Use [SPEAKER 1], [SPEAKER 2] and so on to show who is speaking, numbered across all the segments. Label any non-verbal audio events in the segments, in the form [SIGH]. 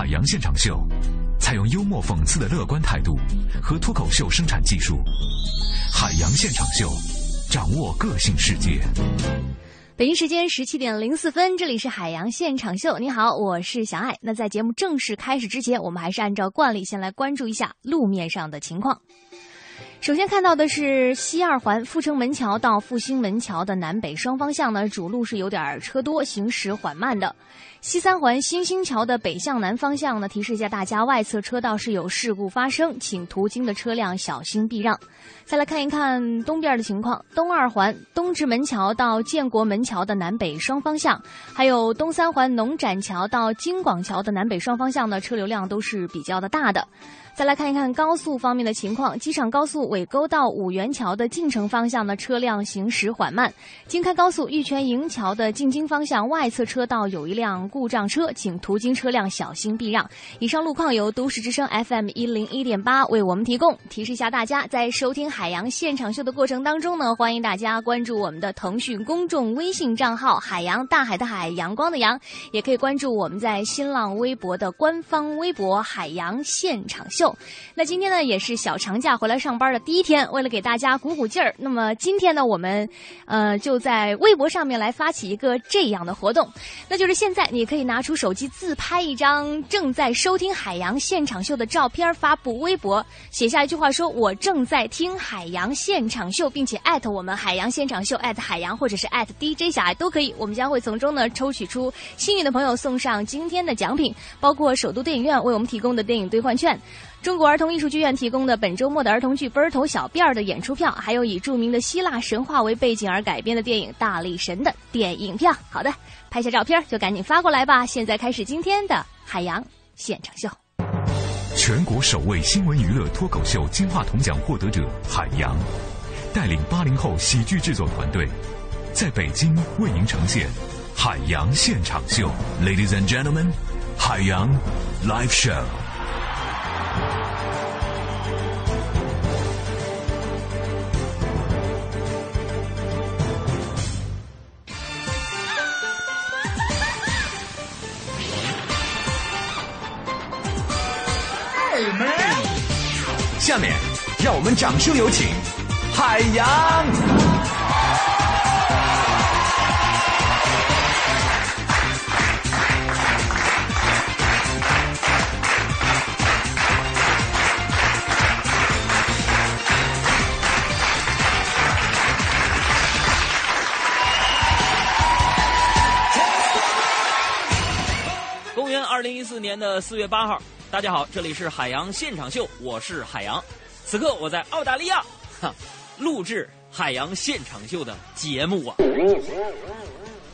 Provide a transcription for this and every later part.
[SPEAKER 1] 海洋现场秀，采用幽默讽刺的乐观态度和脱口秀生产技术。海洋现场秀，掌握个性世界。
[SPEAKER 2] 北京时间十七点零四分，这里是海洋现场秀。你好，我是小艾。那在节目正式开始之前，我们还是按照惯例先来关注一下路面上的情况。首先看到的是西二环阜成门桥到复兴门桥的南北双方向呢，主路是有点车多，行驶缓慢的。西三环新兴桥的北向南方向呢，提示一下大家，外侧车道是有事故发生，请途经的车辆小心避让。再来看一看东边的情况，东二环东直门桥到建国门桥的南北双方向，还有东三环农展桥到京广桥的南北双方向呢，车流量都是比较的大的。再来看一看高速方面的情况，机场高速尾沟到五元桥的进城方向呢，车辆行驶缓慢；京开高速玉泉营桥的进京方向外侧车道有一辆故障车，请途经车辆小心避让。以上路况由都市之声 FM 一零一点八为我们提供。提示一下大家，在收听海洋现场秀的过程当中呢，欢迎大家关注我们的腾讯公众微信账号“海洋大海的海阳光的阳”，也可以关注我们在新浪微博的官方微博“海洋现场秀”。秀。那今天呢，也是小长假回来上班的第一天，为了给大家鼓鼓劲儿，那么今天呢，我们呃就在微博上面来发起一个这样的活动，那就是现在你可以拿出手机自拍一张正在收听海洋现场秀的照片，发布微博，写下一句话说：“我正在听海洋现场秀”，并且艾特我们海洋现场秀艾特海洋或者是艾特 DJ 小爱都可以，我们将会从中呢抽取出幸运的朋友送上今天的奖品，包括首都电影院为我们提供的电影兑换券。中国儿童艺术剧院提供的本周末的儿童剧《奔儿头小辫儿》的演出票，还有以著名的希腊神话为背景而改编的电影《大力神》的电影票。好的，拍下照片就赶紧发过来吧。现在开始今天的海洋现场秀。
[SPEAKER 1] 全国首位新闻娱乐脱口秀金话筒奖获得者海洋，带领八零后喜剧制作团队，在北京为您呈现海洋现场秀。Ladies and gentlemen，海洋 Live Show。
[SPEAKER 3] 下面，让我们掌声有请海洋。
[SPEAKER 4] 公元二零一四年的四月八号，大家好，这里是海洋现场秀，我是海洋。此刻我在澳大利亚，哈，录制海洋现场秀的节目啊。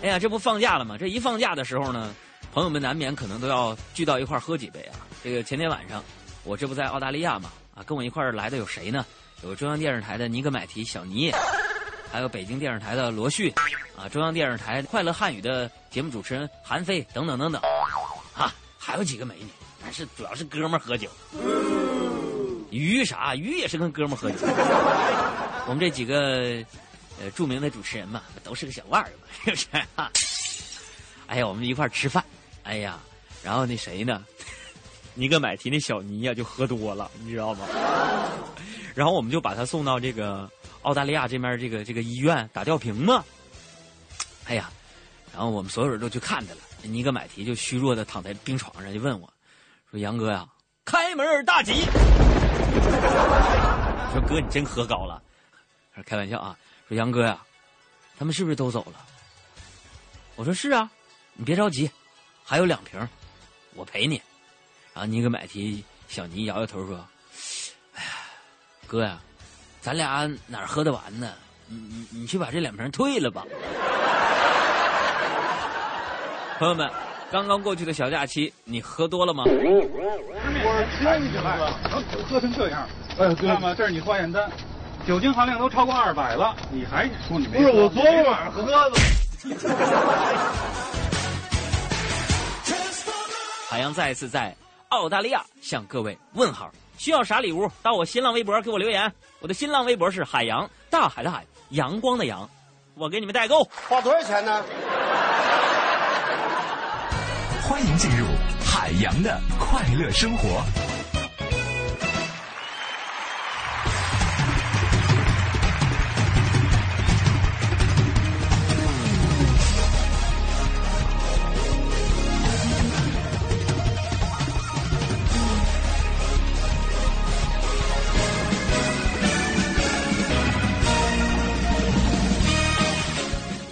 [SPEAKER 4] 哎呀，这不放假了吗？这一放假的时候呢，朋友们难免可能都要聚到一块儿喝几杯啊。这个前天晚上，我这不在澳大利亚嘛，啊，跟我一块儿来的有谁呢？有中央电视台的尼格买提小尼，还有北京电视台的罗旭，啊，中央电视台快乐汉语的节目主持人韩飞等等等等，啊，还有几个美女，是主要是哥们儿喝酒。鱼啥？鱼也是跟哥们儿喝酒。我们这几个呃著名的主持人嘛，都是个小腕儿嘛，是不是？哈 [LAUGHS] 哎呀，我们一块儿吃饭，哎呀，然后那谁呢？[LAUGHS] 尼格买提那小尼呀、就喝多了，你知道吗？[LAUGHS] 然后我们就把他送到这个澳大利亚这边这个这个医院打吊瓶嘛。哎呀，然后我们所有人都去看他了。尼格买提就虚弱的躺在病床上，就问我说：“杨哥呀，开门大吉。[LAUGHS] ”说哥，你真喝高了。他说开玩笑啊。说杨哥呀，他们是不是都走了？我说是啊，你别着急，还有两瓶，我陪你。然后尼格买提小尼摇摇头说：“哎呀，哥呀，咱俩哪喝得完呢？你你你去把这两瓶退了吧。[LAUGHS] ”朋友们，刚刚过去的小假期，你喝多了吗？
[SPEAKER 5] 我天你哥，喝成这样！哎，知道吗？这是你化验单，酒精含量都超过二百了，你还说你没？
[SPEAKER 6] 不是我昨天晚上喝的。
[SPEAKER 4] 海洋再次在澳大利亚向各位问好，需要啥礼物？到我新浪微博给我留言，我的新浪微博是海洋，大海的海，阳光的阳，我给你们代购。
[SPEAKER 6] 花多少钱呢？
[SPEAKER 1] 进入海洋的快乐生活。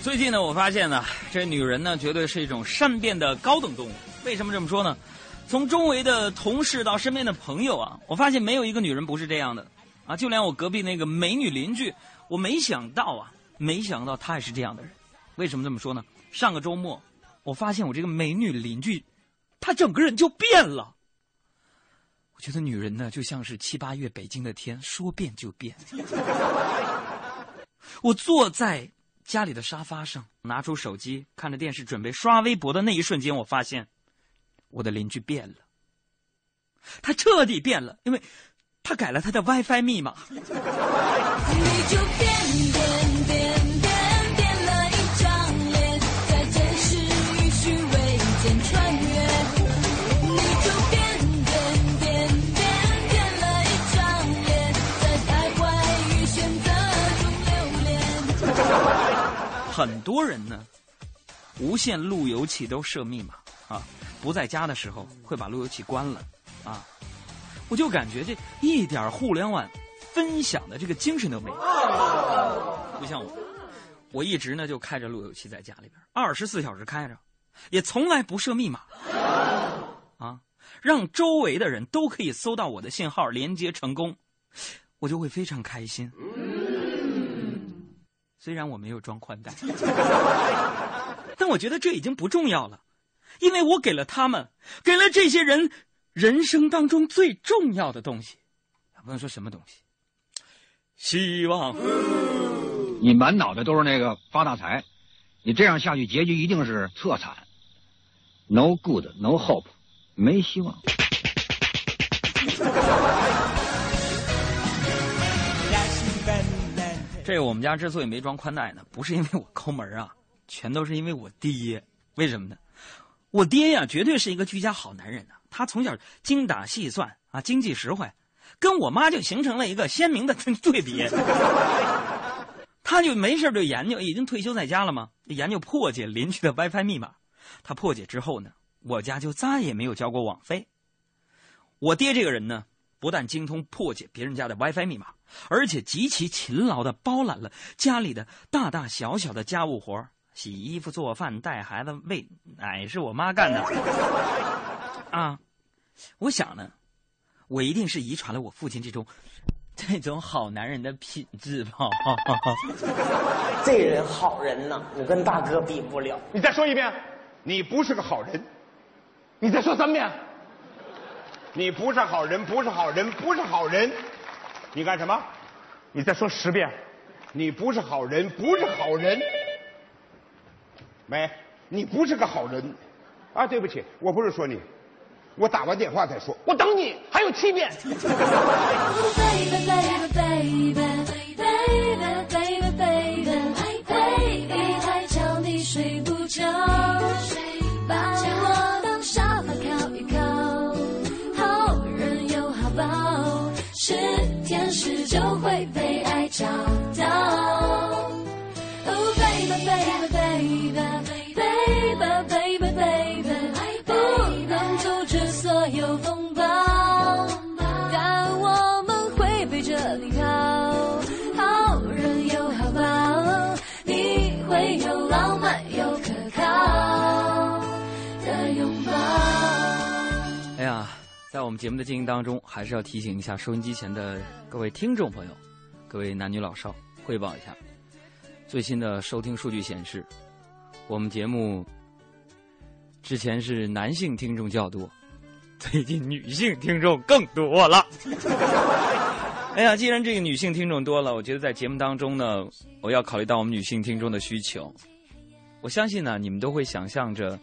[SPEAKER 4] 最近呢，我发现呢，这女人呢，绝对是一种善变的高等动物。为什么这么说呢？从周围的同事到身边的朋友啊，我发现没有一个女人不是这样的啊。就连我隔壁那个美女邻居，我没想到啊，没想到她也是这样的人。为什么这么说呢？上个周末，我发现我这个美女邻居，她整个人就变了。我觉得女人呢，就像是七八月北京的天，说变就变。[LAUGHS] 我坐在。家里的沙发上，拿出手机看着电视，准备刷微博的那一瞬间，我发现我的邻居变了，他彻底变了，因为他改了他的 WiFi 密码。你就变变变变变了一张脸，在真实与虚伪间穿越。你就变变变变变了一张脸，在徘徊与选择中流连。很多人呢，无线路由器都设密码啊，不在家的时候会把路由器关了啊。我就感觉这一点互联网分享的这个精神都没有。不像我，我一直呢就开着路由器在家里边，二十四小时开着，也从来不设密码啊，让周围的人都可以搜到我的信号，连接成功，我就会非常开心。虽然我没有装宽带，[LAUGHS] 但我觉得这已经不重要了，因为我给了他们，给了这些人人生当中最重要的东西。不能说什么东西，希望。
[SPEAKER 7] 你满脑袋都是那个发大财，你这样下去结局一定是特惨。No good, no hope，没希望。
[SPEAKER 4] 这个我们家之所以没装宽带呢，不是因为我抠门啊，全都是因为我爹。为什么呢？我爹呀，绝对是一个居家好男人呐。他从小精打细算啊，经济实惠，跟我妈就形成了一个鲜明的 [LAUGHS] 对比。他就没事就研究，已经退休在家了嘛，研究破解邻居的 WiFi 密码。他破解之后呢，我家就再也没有交过网费。我爹这个人呢。不但精通破解别人家的 WiFi 密码，而且极其勤劳的包揽了家里的大大小小的家务活洗衣服、做饭、带孩子、喂奶是我妈干的。啊，我想呢，我一定是遗传了我父亲这种这种好男人的品质吧。[LAUGHS]
[SPEAKER 8] 这人好人呐，我跟大哥比不了。
[SPEAKER 9] 你再说一遍，你不是个好人。你再说三遍。你不是好人，不是好人，不是好人，你干什么？你再说十遍，你不是好人，不是好人。没，你不是个好人。啊，对不起，我不是说你，我打完电话再说。我等你，还有七遍。[LAUGHS] 找到。Oh 我们节目的进行当中，还是要提醒一下收音机前的各位听众朋友。各位男女老少，汇报一下最新的收听数据显示，我们节目之前是男性听众较多，最近女性听众更多了。[LAUGHS] 哎呀，既然这个女性听众多了，我觉得在节目当中呢，我要考虑到我们女性听众的需求。我相信呢，你们都会想象着，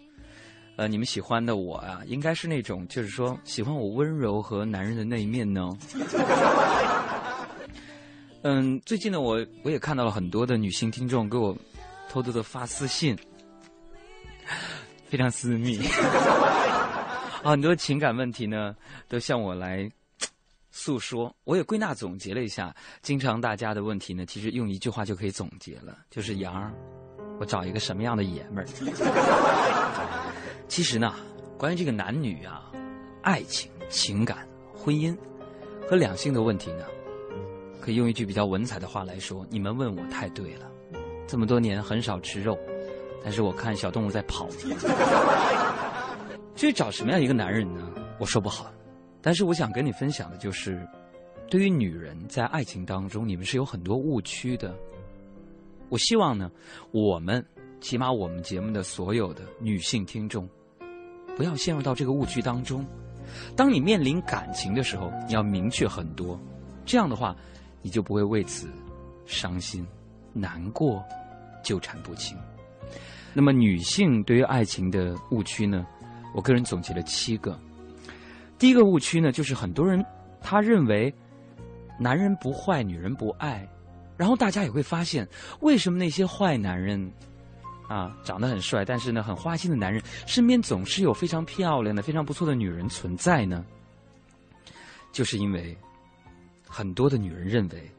[SPEAKER 9] 呃，你们喜欢的我啊，应该是那种就是说喜欢我温柔和男人的那一面呢。[LAUGHS] 嗯，最近呢，我我也看到了很多的女性听众给我偷偷的发私信，
[SPEAKER 4] 非常私密。[LAUGHS] 很多情感问题呢，都向我来诉说。我也归纳总结了一下，经常大家的问题呢，其实用一句话就可以总结了，就是杨儿，我找一个什么样的爷们儿？[LAUGHS] 其实呢，关于这个男女啊、爱情、情感、婚姻和两性的问题呢，可以用一句比较文采的话来说：你们问我太对了。这么多年很少吃肉，但是我看小动物在跑。至于找什么样一个男人呢？我说不好。但是我想跟你分享的就是，对于女人在爱情当中，你们是有很多误区的。我希望呢，我们起码我们节目的所有的女性听众，不要陷入到这个误区当中。当你面临感情的时候，你要明确很多，这样的话，你就不会为此伤心难过。纠缠不清。那么，女性对于爱情的误区呢？我个人总结了七个。第一个误区呢，就是很多人他认为男人不坏，女人不爱。然后大家也会发现，为什么那些坏男人啊，长得很帅，但是呢很花心的男人，身边总是有非常漂亮的、非常不错的女人存在呢？就是因为很多的女人认为。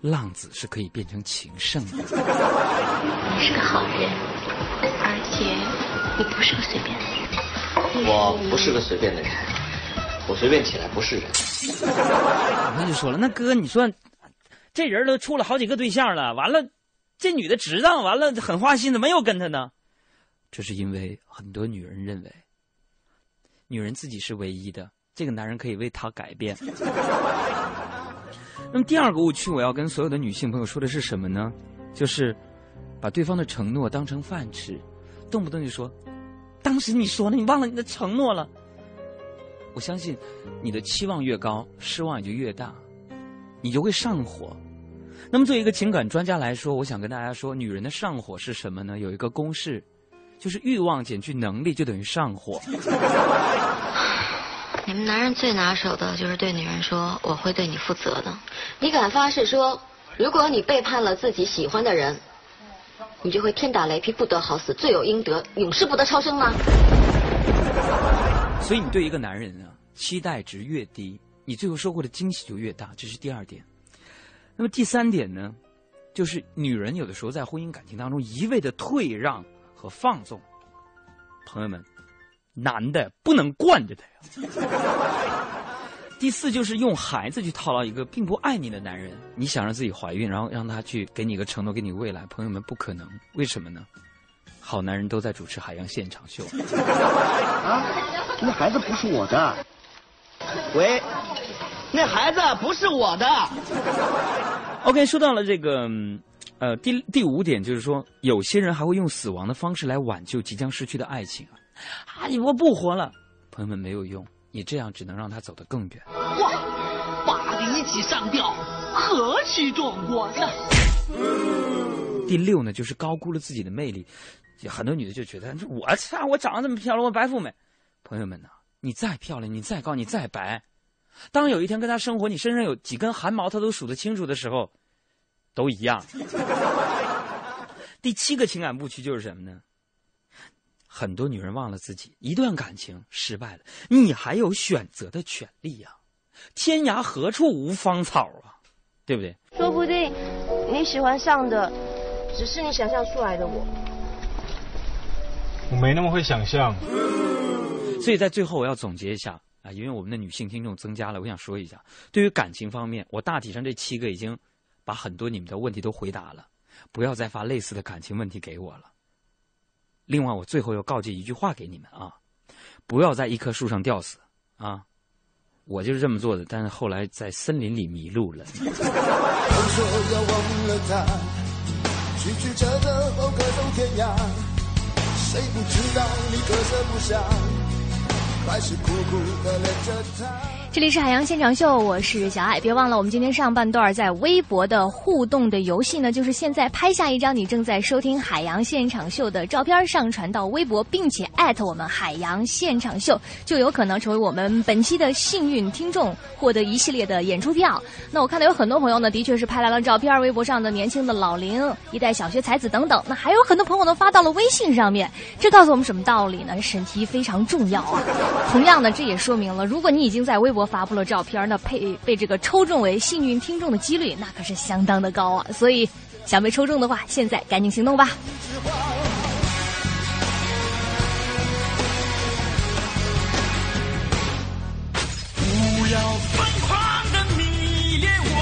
[SPEAKER 4] 浪子是可以变成情圣的。
[SPEAKER 10] 你是个好人，而且你不是个随便的人。
[SPEAKER 11] 我不是个随便的人，我随便起来不是人。
[SPEAKER 4] 那就说了，那哥，你说这人都处了好几个对象了，完了，这女的值当，完了很花心，怎么又跟他呢？这是因为很多女人认为，女人自己是唯一的，这个男人可以为她改变。[LAUGHS] 那么第二个误区，我要跟所有的女性朋友说的是什么呢？就是把对方的承诺当成饭吃，动不动就说：“当时你说了，你忘了你的承诺了。”我相信你的期望越高，失望也就越大，你就会上火。那么作为一个情感专家来说，我想跟大家说，女人的上火是什么呢？有一个公式，就是欲望减去能力就等于上火。
[SPEAKER 10] 你 [SIGHS] 们男人最拿手的就是对女人说“我会对你负责的”。你敢发誓说，如果你背叛了自己喜欢的人，你就会天打雷劈，不得好死，罪有应得，永世不得超生吗？
[SPEAKER 4] 所以，你对一个男人啊，期待值越低，你最后收获的惊喜就越大。这是第二点。那么第三点呢，就是女人有的时候在婚姻感情当中一味的退让和放纵。朋友们。男的不能惯着她呀。第四就是用孩子去套牢一个并不爱你的男人。你想让自己怀孕，然后让他去给你一个承诺，给你未来。朋友们，不可能。为什么呢？好男人都在主持海洋现场秀。
[SPEAKER 8] 啊，那孩子不是我的。喂，那孩子不是我的。
[SPEAKER 4] OK，说到了这个，呃，第第五点就是说，有些人还会用死亡的方式来挽救即将失去的爱情啊。啊！你我不活了，朋友们没有用，你这样只能让他走得更远。
[SPEAKER 12] 哇，八个一起上吊，何其壮观呐！
[SPEAKER 4] 第六呢，就是高估了自己的魅力，很多女的就觉得，我操，我长得这么漂亮，我白富美。朋友们呐，你再漂亮，你再高，你再白，当有一天跟他生活，你身上有几根汗毛他都数得清楚的时候，都一样。第七个情感误区就是什么呢？很多女人忘了自己，一段感情失败了，你还有选择的权利呀！天涯何处无芳草啊，对不对？
[SPEAKER 13] 说不定你喜欢上的只是你想象出来的我。
[SPEAKER 5] 我没那么会想象。
[SPEAKER 4] 所以在最后我要总结一下啊，因为我们的女性听众增加了，我想说一下，对于感情方面，我大体上这七个已经把很多你们的问题都回答了，不要再发类似的感情问题给我了。另外，我最后要告诫一句话给你们啊，不要在一棵树上吊死啊！我就是这么做的，但是后来在森林里迷路了。还是苦苦的恋着他。
[SPEAKER 2] 这里是海洋现场秀，我是小爱。别忘了，我们今天上半段在微博的互动的游戏呢，就是现在拍下一张你正在收听海洋现场秀的照片，上传到微博，并且艾特我们海洋现场秀，就有可能成为我们本期的幸运听众，获得一系列的演出票。那我看到有很多朋友呢，的确是拍来了照片，微博上的年轻的老龄、一代小学才子等等。那还有很多朋友呢，发到了微信上面，这告诉我们什么道理呢？审题非常重要啊。同样呢，这也说明了，如果你已经在微博发布了照片，那配被这个抽中为幸运听众的几率，那可是相当的高啊！所以，想被抽中的话，现在赶紧行动吧。
[SPEAKER 12] 不要疯狂的迷恋我，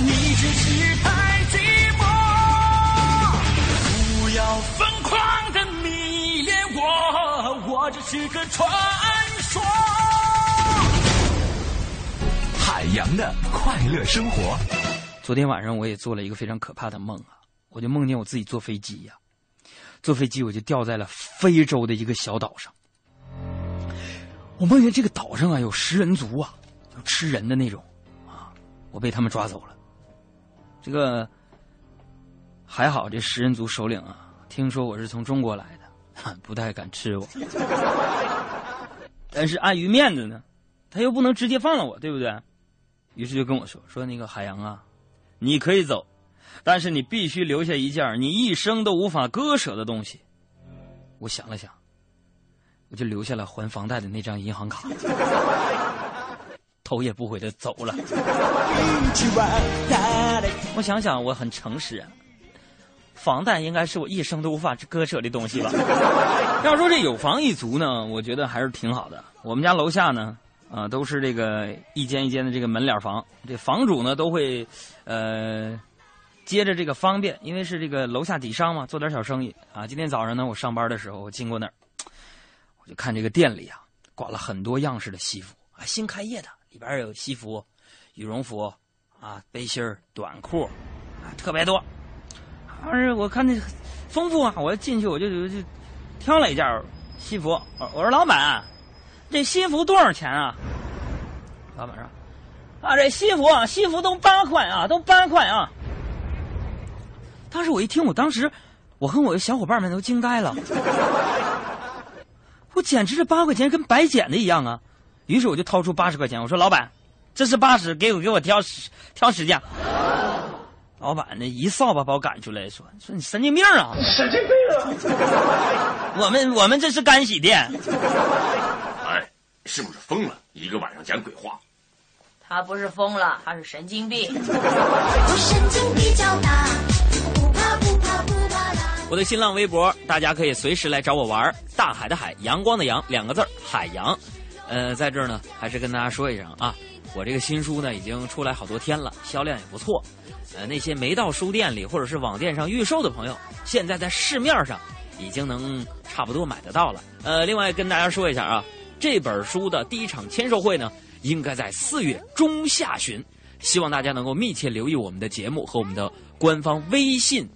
[SPEAKER 12] 你只是太寂寞。不要疯狂的迷恋我，我只是个传
[SPEAKER 14] 洋的快乐生活。
[SPEAKER 4] 昨天晚上我也做了一个非常可怕的梦啊，我就梦见我自己坐飞机呀、坐飞机我就掉在了非洲的一个小岛上。我梦见这个岛上啊有食人族啊，就吃人的那种啊，我被他们抓走了。这个还好，这食人族首领啊，听说我是从中国来的，哈 [LAUGHS] 不太敢吃我。[LAUGHS] 但是碍于面子呢，他又不能直接放了我，对不对？于是就跟我说说那个海洋啊，你可以走，但是你必须留下一件你一生都无法割舍的东西。我想了想，我就留下了还房贷的那张银行卡，[LAUGHS] 头也不回的走了。我想想，我很诚实啊，房贷应该是我一生都无法割舍的东西吧。要说这有房一族呢，我觉得还是挺好的。我们家楼下呢，啊，都是这个一间一间的这个门脸房，这房主呢都会，呃，接着这个方便，因为是这个楼下底商嘛，做点小生意啊。今天早上呢，我上班的时候，我经过那儿，我就看这个店里啊，挂了很多样式的西服啊，新开业的，里边有西服、羽绒服啊、背心、短裤啊，特别多。而是我看那丰富啊，我进去我就就就挑了一件西服，我说老板，这西服多少钱啊？老板说啊，这西服啊，西服都八块啊，都八块啊。当时我一听，我当时我和我的小伙伴们都惊呆了，我简直这八块钱跟白捡的一样啊！于是我就掏出八十块钱，我说老板，这是八十，给我给我挑十挑十件。老板呢一扫把把我赶出来，说说你神经病啊！
[SPEAKER 12] 神经病啊！
[SPEAKER 4] 我们我们这是干洗店。
[SPEAKER 15] 哎，是不是疯了？一个晚上讲鬼话。
[SPEAKER 16] 他不是疯了，他是神经病。
[SPEAKER 9] 我神经比较大，不怕不怕不怕啦。
[SPEAKER 17] 我的新浪微博，大家可以随时来找我玩。大海的海，阳光的阳，两个字儿海洋。呃，在这儿呢，还是跟大家说一声啊，我这个新书呢已经出来好多天了，销量也不错。呃，那些没到书店里或者是网店上预售的朋友，现在在市面上已经能差不多买得到了。呃，另外跟大家说一下啊，这本书的第一场签售会呢，应该在四月中下旬，希望大家能够密切留意我们的节目和我们的官方微信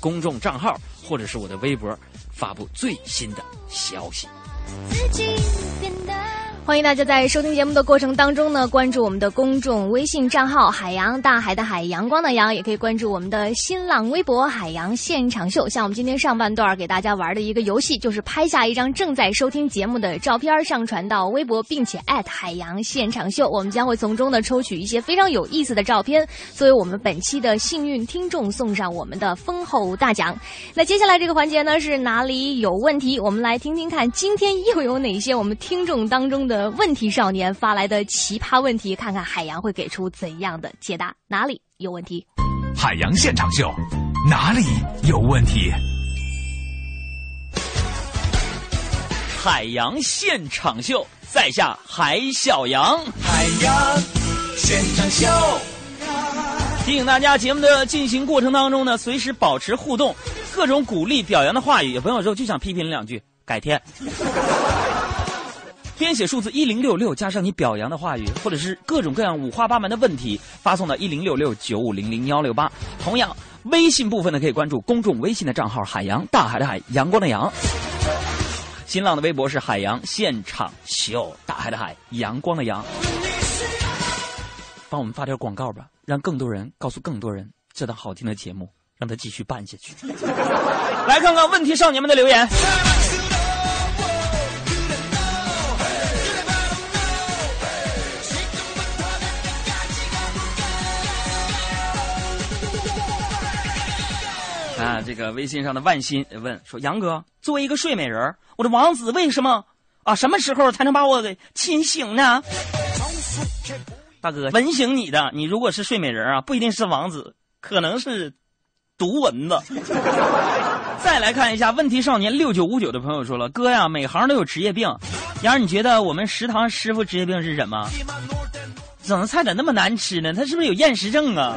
[SPEAKER 17] 公众账号，或者是我的微博，发布最新的消息。
[SPEAKER 9] 自己变
[SPEAKER 2] 欢迎大家在收听节目的过程当中呢，关注我们的公众微信账号“海洋大海的海阳光的阳”，也可以关注我们的新浪微博“海洋现场秀”。像我们今天上半段给大家玩的一个游戏，就是拍下一张正在收听节目的照片，上传到微博，并且艾特海洋现场秀。我们将会从中呢抽取一些非常有意思的照片，作为我们本期的幸运听众送上我们的丰厚大奖。那接下来这个环节呢是哪里有问题？我们来听听看，今天又有哪些我们听众当中的问题少年发来的奇葩问题，看看海洋会给出怎样的解答？哪里有问题？
[SPEAKER 14] 海洋现场秀，哪里有问题？
[SPEAKER 17] 海洋现场秀，在下海小杨。
[SPEAKER 12] 海洋现场秀，
[SPEAKER 17] 提醒大家，节目的进行过程当中呢，随时保持互动，各种鼓励表扬的话语，有朋友说就想批评两句，改天。编写数字一零六六，加上你表扬的话语，或者是各种各样五花八门的问题，发送到一零六六九五零零幺六八。同样，微信部分呢可以关注公众微信的账号“海洋大海的海，阳光的阳”。新浪的微博是海洋现场秀，大海的海，阳光的阳。
[SPEAKER 4] 帮我们发点广告吧，让更多人告诉更多人这档好听的节目，让它继续办下去。[LAUGHS] 来看看问题少年们的留言。啊，这个微信上的万鑫问说：“杨哥，作为一个睡美人，我的王子为什么啊？什么时候才能把我给亲醒呢？”大哥，吻醒你的，你如果是睡美人啊，不一定是王子，可能是毒蚊子。[LAUGHS] 再来看一下问题少年六九五九的朋友说了：“哥呀，每行都有职业病，杨儿，你觉得我们食堂师傅职业病是什么？整的菜咋那么难吃呢？他是不是有厌食症啊？”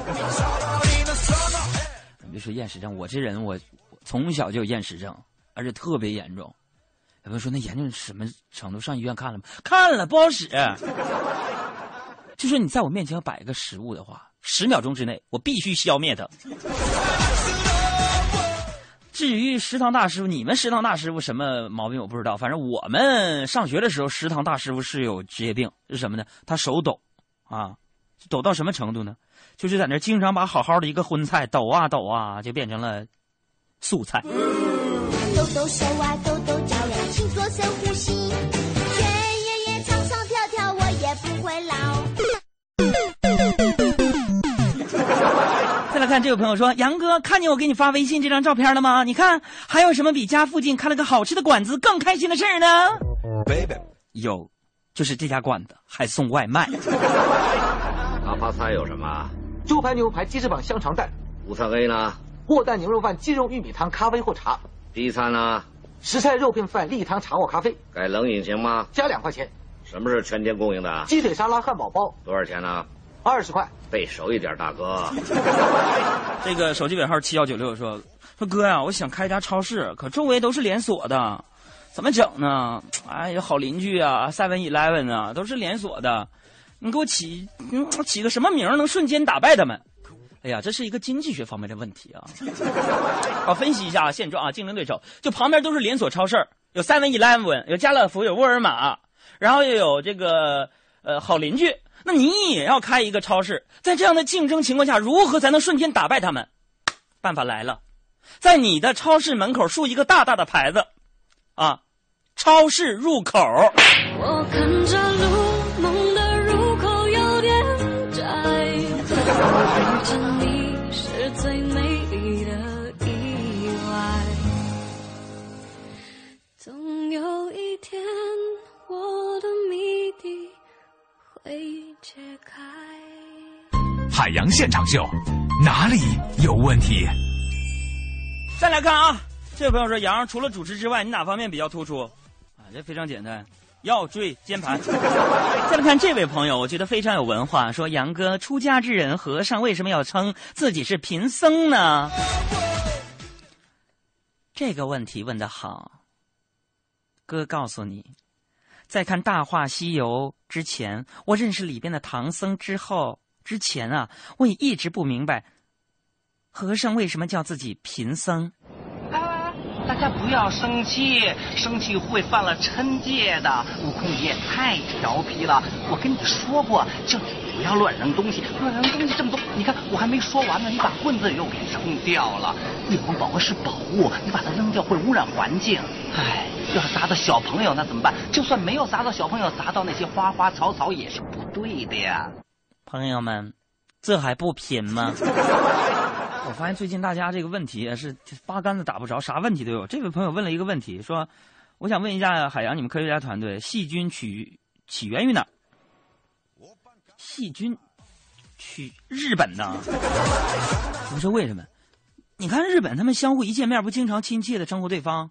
[SPEAKER 4] 别说厌食症，我这人我从小就有厌食症，而且特别严重。有人说那严重什么程度？上医院看了吗？看了，不好使。就说你在我面前摆一个食物的话，十秒钟之内我必须消灭它。至于食堂大师傅，你们食堂大师傅什么毛病我不知道，反正我们上学的时候，食堂大师傅是有职业病，是什么呢？他手抖，啊，抖到什么程度呢？就是在那经常把好好的一个荤菜抖啊抖啊，就变成了素菜。
[SPEAKER 9] 抖抖手啊，抖抖脚呀，请做深呼吸。圈爷爷唱唱跳跳，我也不会老。
[SPEAKER 4] 再来看这位朋友说：“杨哥，看见我给你发微信这张照片了吗？你看还有什么比家附近开了个好吃的馆子更开心的事儿呢？”有，就是这家馆子还送外卖。
[SPEAKER 18] 打发菜有什么？
[SPEAKER 19] 猪排、牛排、鸡翅膀、香肠蛋。
[SPEAKER 18] 午餐 A 呢？
[SPEAKER 19] 货蛋牛肉饭、鸡肉玉米汤、咖啡或茶。
[SPEAKER 18] B 餐呢？
[SPEAKER 19] 食菜肉片饭、例汤、茶或咖啡。
[SPEAKER 18] 改冷饮行吗？
[SPEAKER 19] 加两块钱。
[SPEAKER 18] 什么是全天供应的？
[SPEAKER 19] 鸡腿沙拉、汉堡包。
[SPEAKER 18] 多少钱呢？
[SPEAKER 19] 二十块。
[SPEAKER 18] 背熟一点，大哥。[LAUGHS]
[SPEAKER 4] 这个手机尾号七幺九六说：“说哥呀、我想开家超市，可周围都是连锁的，怎么整呢？哎有，好邻居啊，Seven Eleven 啊，都是连锁的，你给我起嗯起个什么名儿能瞬间打败他们？哎呀，这是一个经济学方面的问题啊。[LAUGHS] 好，分析一下啊现状啊，竞争对手就旁边都是连锁超市，有 Seven Eleven，有家乐福，有沃尔玛，然后又有这个呃好邻居。那你也要开一个超市，在这样的竞争情况下，如何才能瞬间打败他们？办法来了，在你的超市门口竖一个大大的牌子，啊，超市入口。
[SPEAKER 9] 我看着路，
[SPEAKER 14] 海洋现场秀，哪里有问题？
[SPEAKER 4] 再来看啊，这位朋友说：“杨，除了主持之外，你哪方面比较突出？”啊，这非常简单，腰椎间盘。再来看这位朋友，我觉得非常有文化，说：“杨哥，出家之人和尚为什么要称自己是贫僧呢？”这个问题问的好。哥告诉你，在看《大话西游》之前，我认识里边的唐僧之后，之前啊，我也一直不明白，和尚为什么叫自己贫僧。
[SPEAKER 20] 大家不要生气，生气会犯了嗔戒的。悟空你也太调皮了，我跟你说过，叫你不要乱扔东西，乱扔东西这么多。你看我还没说完呢，你把棍子又给扔掉了。月光宝盒是宝物，你把它扔掉会污染环境。唉，要是砸到小朋友那怎么办？就算没有砸到小朋友，砸到那些花花草草也是不对的呀。
[SPEAKER 4] 朋友们，这还不贫吗？[LAUGHS] 我发现最近大家这个问题是八竿子打不着，啥问题都有。这位朋友问了一个问题，说：“我想问一下海洋，你们科学家团队，细菌起起源于哪？细菌去日本呢？[LAUGHS] 你说为什么？你看日本，他们相互一见面不经常亲切的称呼对方，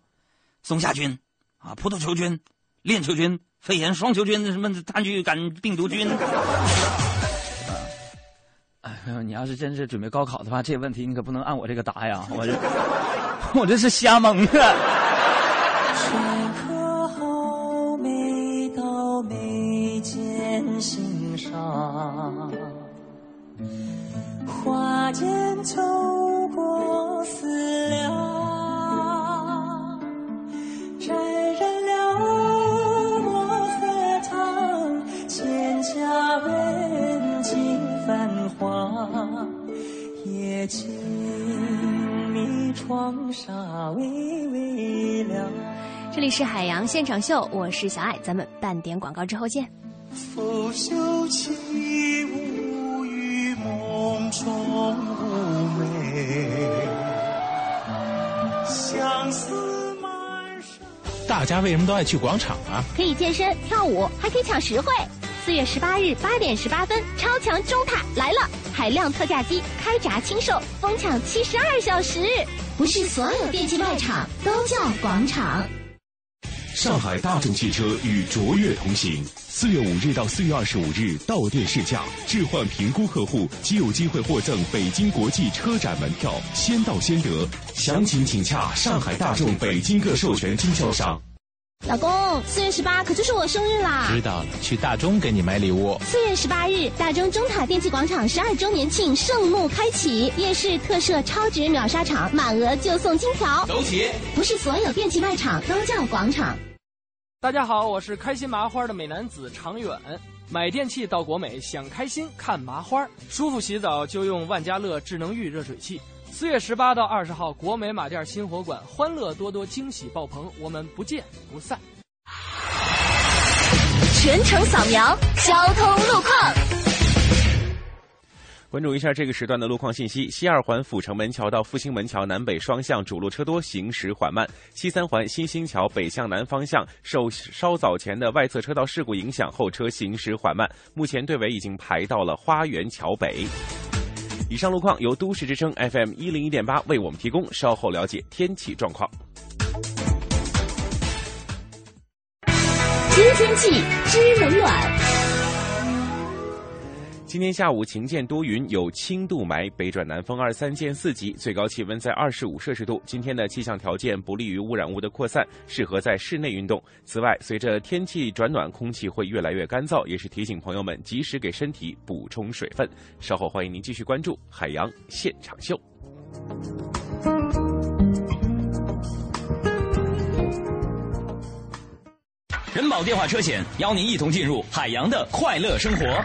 [SPEAKER 4] 松下菌啊，葡萄球菌、链球菌、肺炎双球菌，什么炭疽杆病毒菌。你要是真是准备高考的话，这个问题你可不能按我这个答呀，我这我这是瞎蒙的。
[SPEAKER 12] 可后每到眉间心上，花间秋过思量，花，也请你
[SPEAKER 21] 窗纱微微亮。
[SPEAKER 2] 这里是海洋现场秀，我是小爱，咱们半点广告之后见。
[SPEAKER 21] 拂袖起舞于梦中妩媚，相思。
[SPEAKER 22] 大家为什么都爱去广场啊？
[SPEAKER 23] 可以健身、跳舞，还可以抢实惠。四月十八日八点十八分，超强中塔来了，海量特价机开闸清售，疯抢七十二小时。不是所有电器卖场都叫广场。
[SPEAKER 14] 上海大众汽车与卓越同行，四月五日到四月二十五日到店试驾，置换评估客户即有机会获赠北京国际车展门票，先到先得。详情请洽上海大众北京各授权经销商。
[SPEAKER 23] 老公，四月十八可就是我生日啦！
[SPEAKER 22] 知道了，去大中给你买礼物。
[SPEAKER 23] 四月十八日，大中中塔电器广场十二周年庆盛幕开启，夜市特设超值秒杀场，满额就送金条。
[SPEAKER 24] 走起！
[SPEAKER 23] 不是所有电器卖场都叫广场。
[SPEAKER 25] 大家好，我是开心麻花的美男子常远。买电器到国美，想开心看麻花，舒服洗澡就用万家乐智能浴热水器。四月十八到二十号，国美马甸新火馆，欢乐多多，惊喜爆棚，我们不见不散。
[SPEAKER 23] 全程扫描交通路况。
[SPEAKER 26] 关注一下这个时段的路况信息：西二环阜成门桥到复兴门桥南北双向主路车多，行驶缓慢；西三环新兴桥北向南方向受稍早前的外侧车道事故影响，后车行驶缓慢，目前队尾已经排到了花园桥北。以上路况由都市之声 FM 一零一点八为我们提供，稍后了解天气状况。
[SPEAKER 23] 知天气，知冷暖。
[SPEAKER 26] 今天下午晴见多云，有轻度霾，北转南风二三见四级，最高气温在二十五摄氏度。今天的气象条件不利于污染物的扩散，适合在室内运动。此外，随着天气转暖，空气会越来越干燥，也是提醒朋友们及时给身体补充水分。稍后欢迎您继续关注海洋现场秀。
[SPEAKER 24] 人保电话车险邀您一同进入海洋的快乐生活。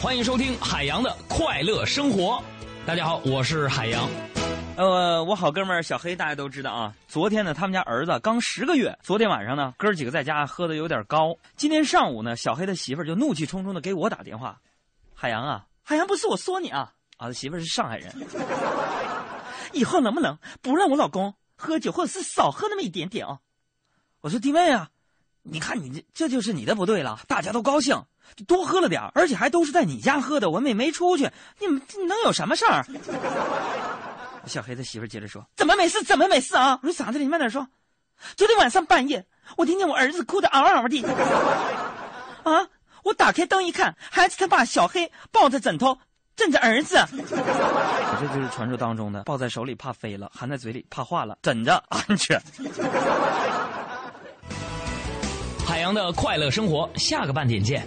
[SPEAKER 24] 欢迎收听海洋的快乐生活。大家好，我是海洋。
[SPEAKER 4] 呃，我好哥们儿小黑，大家都知道啊。昨天呢，他们家儿子刚十个月。昨天晚上呢，哥儿几个在家喝的有点高。今天上午呢，小黑的媳妇儿就怒气冲冲的给我打电话：“海洋啊，海洋不是我说你啊，啊，他媳妇儿是上海人。[LAUGHS] 以后能不能不让我老公喝酒，或者是少喝那么一点点啊？”我说：“弟妹啊，你看你这这就是你的不对了。大家都高兴，多喝了点儿而且还都是在你家喝的，我们也没出去，你们能有什么事儿？” [LAUGHS] 小黑的媳妇接着说：“怎么没事？怎么没事啊？”我说：“嗓子里慢点说。”昨天晚上半夜，我听见我儿子哭得嗷嗷的。[LAUGHS] 啊！我打开灯一看，孩子他爸小黑抱着枕头枕着儿子。这就是传说当中的抱在手里怕飞了，含在嘴里怕化了，枕着安全。
[SPEAKER 24] 海洋的快乐生活，下个半点见。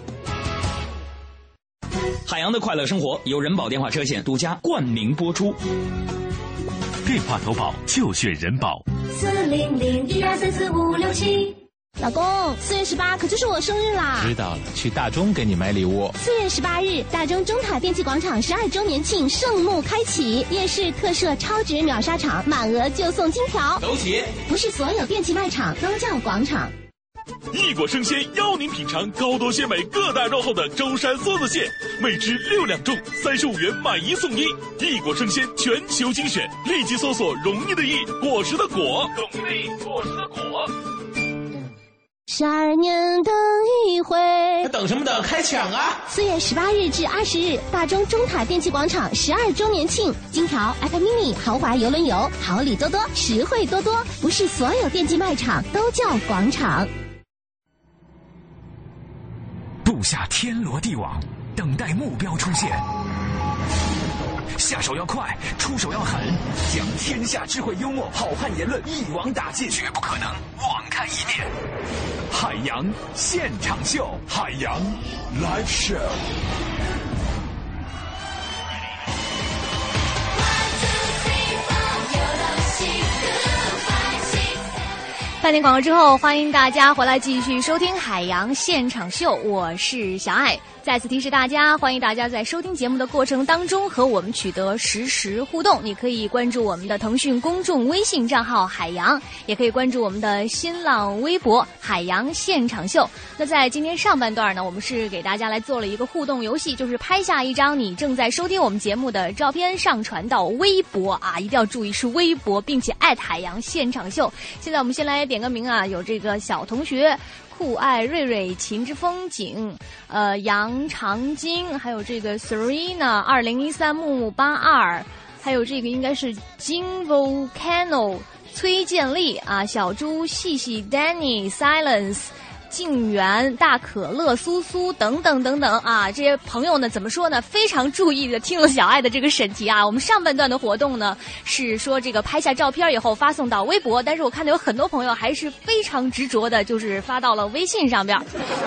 [SPEAKER 24] 海洋的快乐生活由人保电话车险独家冠名播出。
[SPEAKER 14] 电话投保就选人保。
[SPEAKER 23] 四零零一二三四五六七。老公，四月十八可就是我生日啦！
[SPEAKER 22] 知道了，去大中给你买礼物。
[SPEAKER 23] 四月十八日，大中中塔电器广场十二周年庆盛幕开启，夜市特设超值秒杀场，满额就送金条。
[SPEAKER 24] 走起！
[SPEAKER 23] 不是所有电器卖场都叫广场。
[SPEAKER 14] 异果生鲜邀您品尝高多鲜美各大肉厚的舟山梭子蟹，每只六两重，三十五元买一送一。异果生鲜全球精选，立即搜索“容易的易，果实的果”，容易的易，果实的果。
[SPEAKER 23] 十二年等一回，
[SPEAKER 24] 等什么等？开抢啊！
[SPEAKER 23] 四月十八日至二十日，大中中塔电器广场十二周年庆，金条、iPad mini、豪华游轮游，好礼多多，实惠多多。不是所有电器卖场都叫广场。
[SPEAKER 14] 下天罗地网，等待目标出现。
[SPEAKER 1] 下手要快，出手要狠，将天下智慧、幽默、好汉言论一网打尽，绝不可能网开一面。海洋现场秀，海洋 live show。
[SPEAKER 2] 半点广告之后，欢迎大家回来继续收听《海洋现场秀》，我是小爱。再次提示大家，欢迎大家在收听节目的过程当中和我们取得实时互动。你可以关注我们的腾讯公众微信账号“海洋”，也可以关注我们的新浪微博“海洋现场秀”。那在今天上半段呢，我们是给大家来做了一个互动游戏，就是拍下一张你正在收听我们节目的照片，上传到微博啊，一定要注意是微博，并且艾特“海洋现场秀”。现在我们先来点个名啊，有这个小同学。酷爱瑞瑞秦之风景，呃，杨长金，还有这个 Serena 二零一三木木八二，还有这个应该是金 Volcano 崔建立啊，小猪细细 Danny Silence。静园、大可乐、苏苏等等等等啊，这些朋友呢，怎么说呢？非常注意的听了小爱的这个审题啊。我们上半段的活动呢，是说这个拍下照片以后发送到微博，但是我看到有很多朋友还是非常执着的，就是发到了微信上边。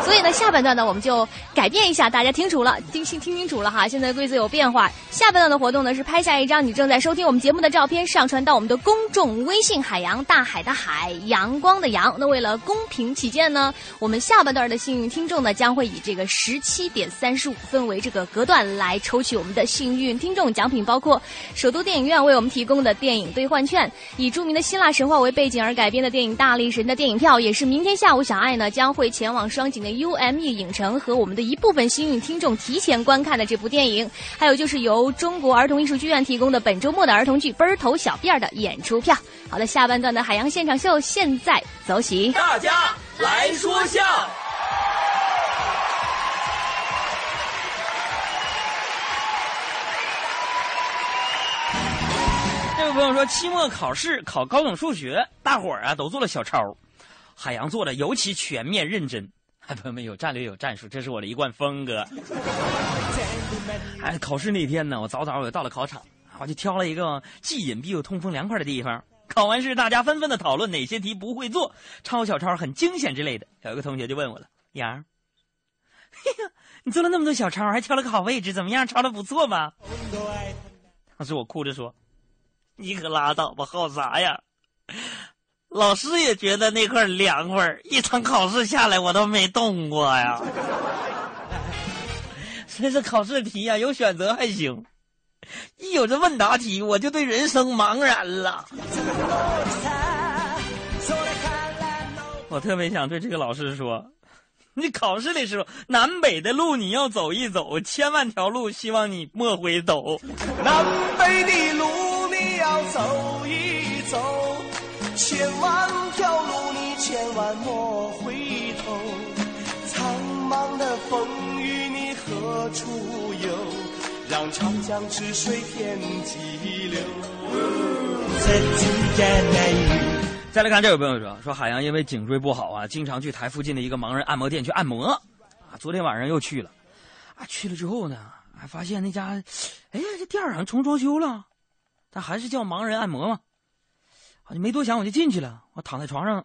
[SPEAKER 2] 所以呢，下半段呢，我们就改变一下，大家听楚了，听清听清楚了哈。现在规则有变化，下半段的活动呢是拍下一张你正在收听我们节目的照片，上传到我们的公众微信“海洋大海的海阳光的阳”。那为了公平起见呢。我们下半段的幸运听众呢，将会以这个十七点三十五分为这个隔断来抽取我们的幸运听众奖品，包括首都电影院为我们提供的电影兑换券，以著名的希腊神话为背景而改编的电影《大力神》的电影票，也是明天下午小爱呢将会前往双井的 UME 影城和我们的一部分幸运听众提前观看的这部电影，还有就是由中国儿童艺术剧院提供的本周末的儿童剧《奔儿头小辫儿》的演出票。好的，下半段的海洋现场秀现在走起，
[SPEAKER 4] 大家来说笑。这位朋友说，期末考试考高等数学，大伙儿啊都做了小抄，海洋做的尤其全面认真。[LAUGHS] 哎，朋友们有战略有战术，这是我的一贯风格。[LAUGHS] 哎，考试那天呢，我早早我就到了考场，我就挑了一个既隐蔽又通风凉快的地方。考完试，大家纷纷的讨论哪些题不会做，抄小抄很惊险之类的。有一个同学就问我了：“杨，[LAUGHS] 嘿呀，你做了那么多小抄，还挑了个好位置，怎么样？抄的不错吧？”当时我哭着说：“你可拉倒吧，好啥呀？老师也觉得那块凉快，一场考试下来我都没动过呀。所以这考试题呀，有选择还行。” [LAUGHS] 一有这问答题，我就对人生茫然了。我特别想对这个老师说：“你考试的时候，南北的路你要走一走，千万条路希望你莫回头。
[SPEAKER 27] 南北的路你要走一走，千万条路你千万莫回头。苍茫的风雨你何处有？”让长江之水天际流。
[SPEAKER 4] 再来看这位朋友说，说海洋因为颈椎不好啊，经常去台附近的一个盲人按摩店去按摩。啊，昨天晚上又去了，啊，去了之后呢，还发现那家，哎呀，这店好像重装修了，但还是叫盲人按摩嘛。啊，没多想我就进去了，我躺在床上，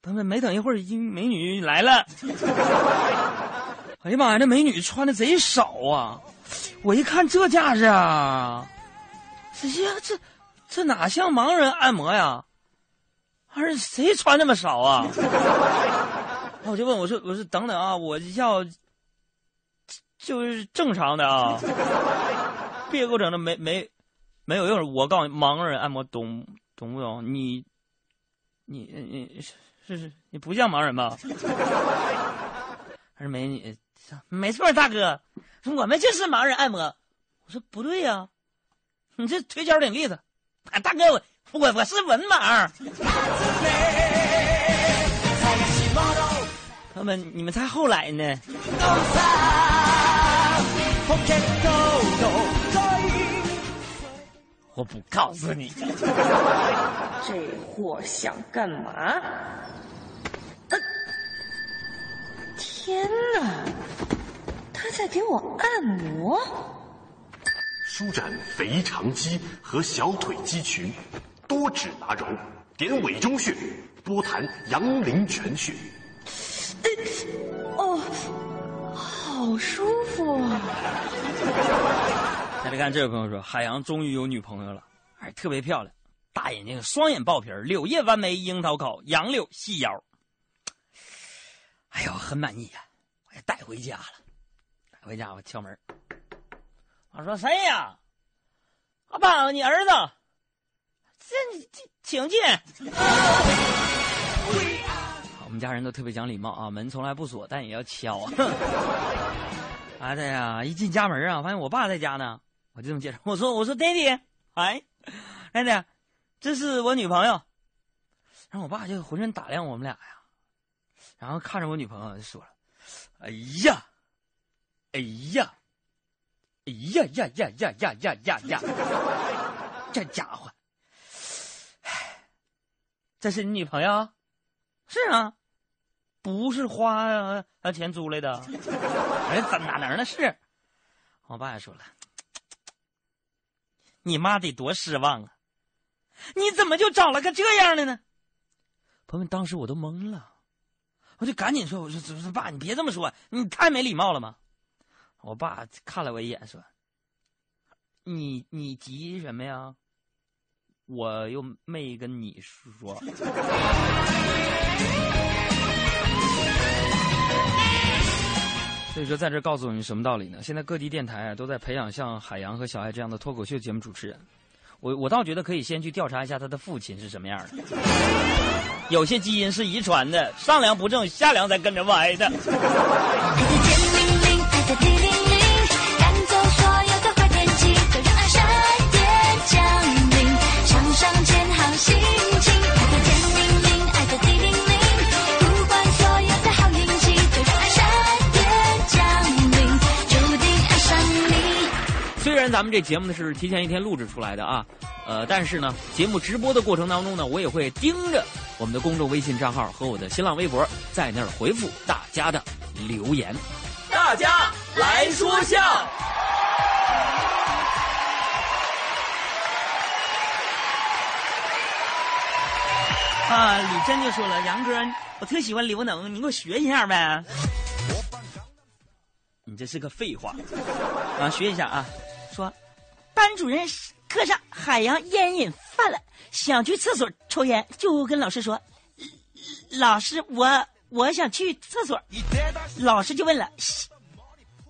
[SPEAKER 4] 等等没等一会儿，一美女来了。哎呀妈呀，这美女穿的贼少啊！我一看这架势啊，这呀这这哪像盲人按摩呀？还是谁穿那么少啊？[LAUGHS] 我就问我说我说等等啊，我要就是正常的啊，别给我整的没没没有用。我告诉你，盲人按摩懂懂不懂？你你你是是你不像盲人吧？还是美女？没错，大哥。我们就是盲人按摩，我说不对呀，你这腿脚挺利索。啊，大哥，我我我是文盲。朋友们，你们猜后来呢？我不告诉你。
[SPEAKER 28] 这货想干嘛？天哪！他在给我按摩，
[SPEAKER 29] 舒展肥肠肌和小腿肌群，多指拿揉，点委中穴，多弹阳陵泉穴。
[SPEAKER 30] 哦，好舒服啊！
[SPEAKER 4] 再来看这位朋友说，海洋终于有女朋友了，还特别漂亮，大眼睛，双眼爆皮，柳叶弯眉，樱桃口，杨柳细腰。哎呦，很满意呀、我也带回家了。回家我敲门，我说谁呀？我爸，你儿子。这这，请进。[LAUGHS] 我们家人都特别讲礼貌啊，门从来不锁，但也要敲。[LAUGHS] 哎对呀，一进家门啊，发现我爸在家呢，我就这么介绍，我说我说爹爹，哎，爹爹，这是我女朋友。然后我爸就浑身打量我们俩呀，然后看着我女朋友就说了：“哎呀，哎呀，哎呀呀呀呀呀呀呀呀，这家伙，唉，这是你女朋友？是啊，不是花啊钱租来的。哎，怎哪能呢？是，我爸也说了，你妈得多失望啊！你怎么就找了个这样的呢？朋友们，当时我都懵了，我就赶紧说：“我说，我说爸，你别这么说，你太没礼貌了嘛。”我爸看了我一眼，说：“你你急什么呀？我又没跟你说。” [LAUGHS] 所以说，在这告诉你什么道理呢？现在各地电台啊都在培养像海洋和小爱这样的脱口秀节目主持人。我我倒觉得可以先去调查一下他的父亲是什么样的。有些基因是遗传的，上梁不正下梁才跟着歪的。[LAUGHS] 然咱们这节目呢是提前一天录制出来的啊，呃，但是呢，节目直播的过程当中呢，我也会盯着我们的公众微信账号和我的新浪微博，在那儿回复大家的留言。
[SPEAKER 1] 大家来说笑。
[SPEAKER 4] 啊，李真就说了：“杨哥，我特喜欢刘能，你给我学一下呗。”你这是个废话啊！学一下啊，说班主任课上海洋烟瘾犯了，想去厕所抽烟，就跟老师说：“老师，我我想去厕所。”老师就问了：“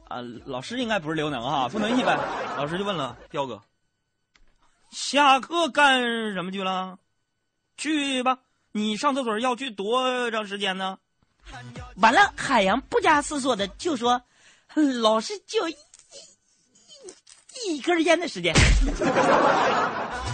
[SPEAKER 4] 啊，老师应该不是刘能哈，不能一般。”老师就问了：“彪哥，下课干什么去了？去吧，你上厕所要去多长时间呢？”完了，海洋不加思索的就说：“老师就一根烟的时间。[LAUGHS] ”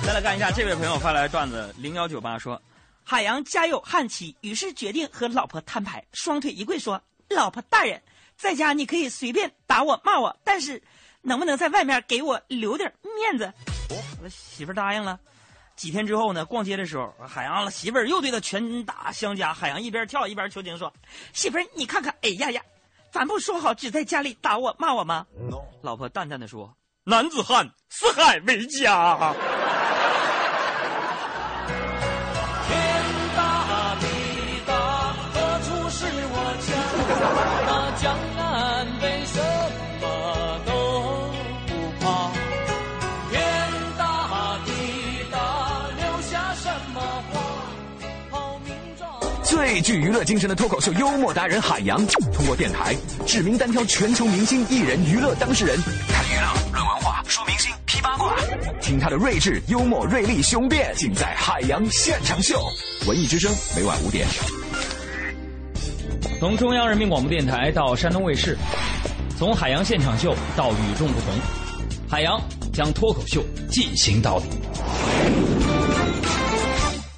[SPEAKER 4] 再来看一下这位朋友发来的段子，零幺九八说：“海洋家有悍妻，于是决定和老婆摊牌，双腿一跪说：‘老婆大人，在家你可以随便打我骂我，但是能不能在外面给我留点面子？’我媳妇儿答应了。几天之后呢，逛街的时候，海洋媳妇儿又对他拳打相加。海洋一边跳一边求情说：“媳妇儿，你看看，哎呀呀，咱不说好只在家里打我骂我吗？”老婆淡淡的说：“男子汉，四海为家。”
[SPEAKER 31] 天大地大，何处是我家？那江南北什么都不怕？天大地大，留下什么话？好名状。
[SPEAKER 1] 最具娱乐精神的脱口秀幽默达人海洋，通过电台指名单挑全球明星、艺人、娱乐当事人，听他的睿智、幽默、锐利、雄辩，尽在海洋现场秀。文艺之声每晚五点。
[SPEAKER 32] 从中央人民广播电台到山东卫视，从海洋现场秀到与众不同，海洋将脱口秀进行到底。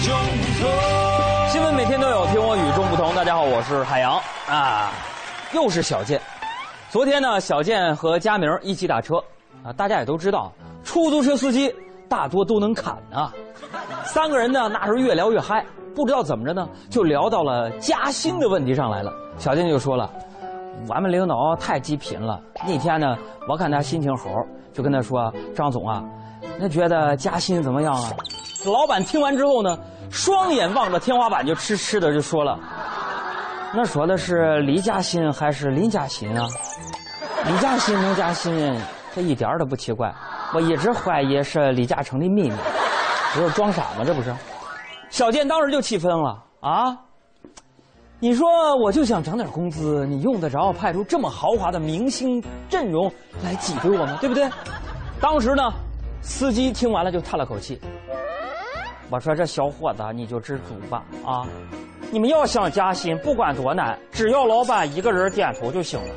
[SPEAKER 4] 新闻每天都有，听我与众不同。大家好，我是海洋啊，又是小健。昨天呢，小健和佳明一起打车啊，大家也都知道，出租车司机大多都能侃啊。三个人呢，那时候越聊越嗨，不知道怎么着呢，就聊到了加薪的问题上来了。小健就说了：“我们领导太极品了。那天呢，我看他心情好，就跟他说：‘张总啊，那觉得加薪怎么样啊？’老板听完之后呢，双眼望着天花板，就痴痴的就说了：“那说的是李嘉欣还是林嘉欣啊？李嘉欣能加薪，这一点都不奇怪。我一直怀疑是李嘉诚的秘密，这是装傻吗？这不是？”小健当时就气愤了啊！你说我就想涨点工资，你用得着派出这么豪华的明星阵容来挤兑我吗？对不对？当时呢，司机听完了就叹了口气。我说这小伙子，你就知足吧啊！你们要想加薪，不管多难，只要老板一个人点头就行了。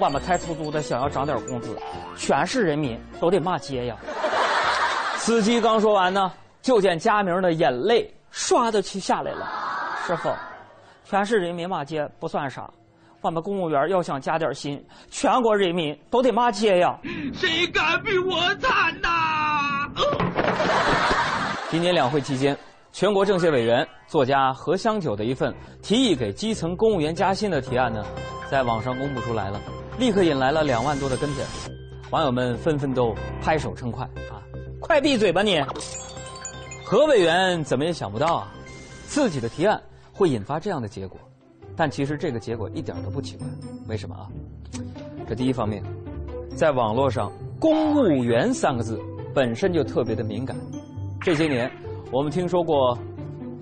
[SPEAKER 4] 我们开出租的想要涨点工资，全市人民都得骂街呀！司机刚说完呢，就见佳明的眼泪唰的就下来了。师傅，全市人民骂街不算啥，我们公务员要想加点薪，全国人民都得骂街呀！
[SPEAKER 12] 谁敢比我惨呐？[LAUGHS]
[SPEAKER 4] 今年两会期间，全国政协委员、作家何香九的一份提议给基层公务员加薪的提案呢，在网上公布出来了，立刻引来了两万多的跟帖，网友们纷纷都拍手称快啊！快闭嘴吧你！何委员怎么也想不到啊，自己的提案会引发这样的结果，但其实这个结果一点都不奇怪，为什么啊？这第一方面，在网络上“公务员”三个字本身就特别的敏感。这些年，我们听说过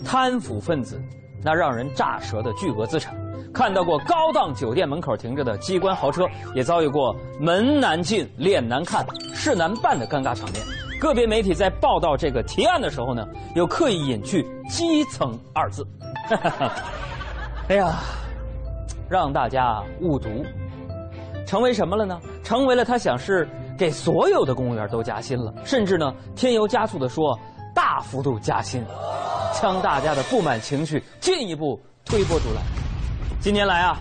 [SPEAKER 4] 贪腐分子那让人炸舌的巨额资产，看到过高档酒店门口停着的机关豪车，也遭遇过门难进、脸难看、事难办的尴尬场面。个别媒体在报道这个提案的时候呢，又刻意隐去“基层”二字。[LAUGHS] 哎呀，让大家误读，成为什么了呢？成为了他想是。给所有的公务员都加薪了，甚至呢添油加醋的说大幅度加薪，将大家的不满情绪进一步推波助澜。近年来啊，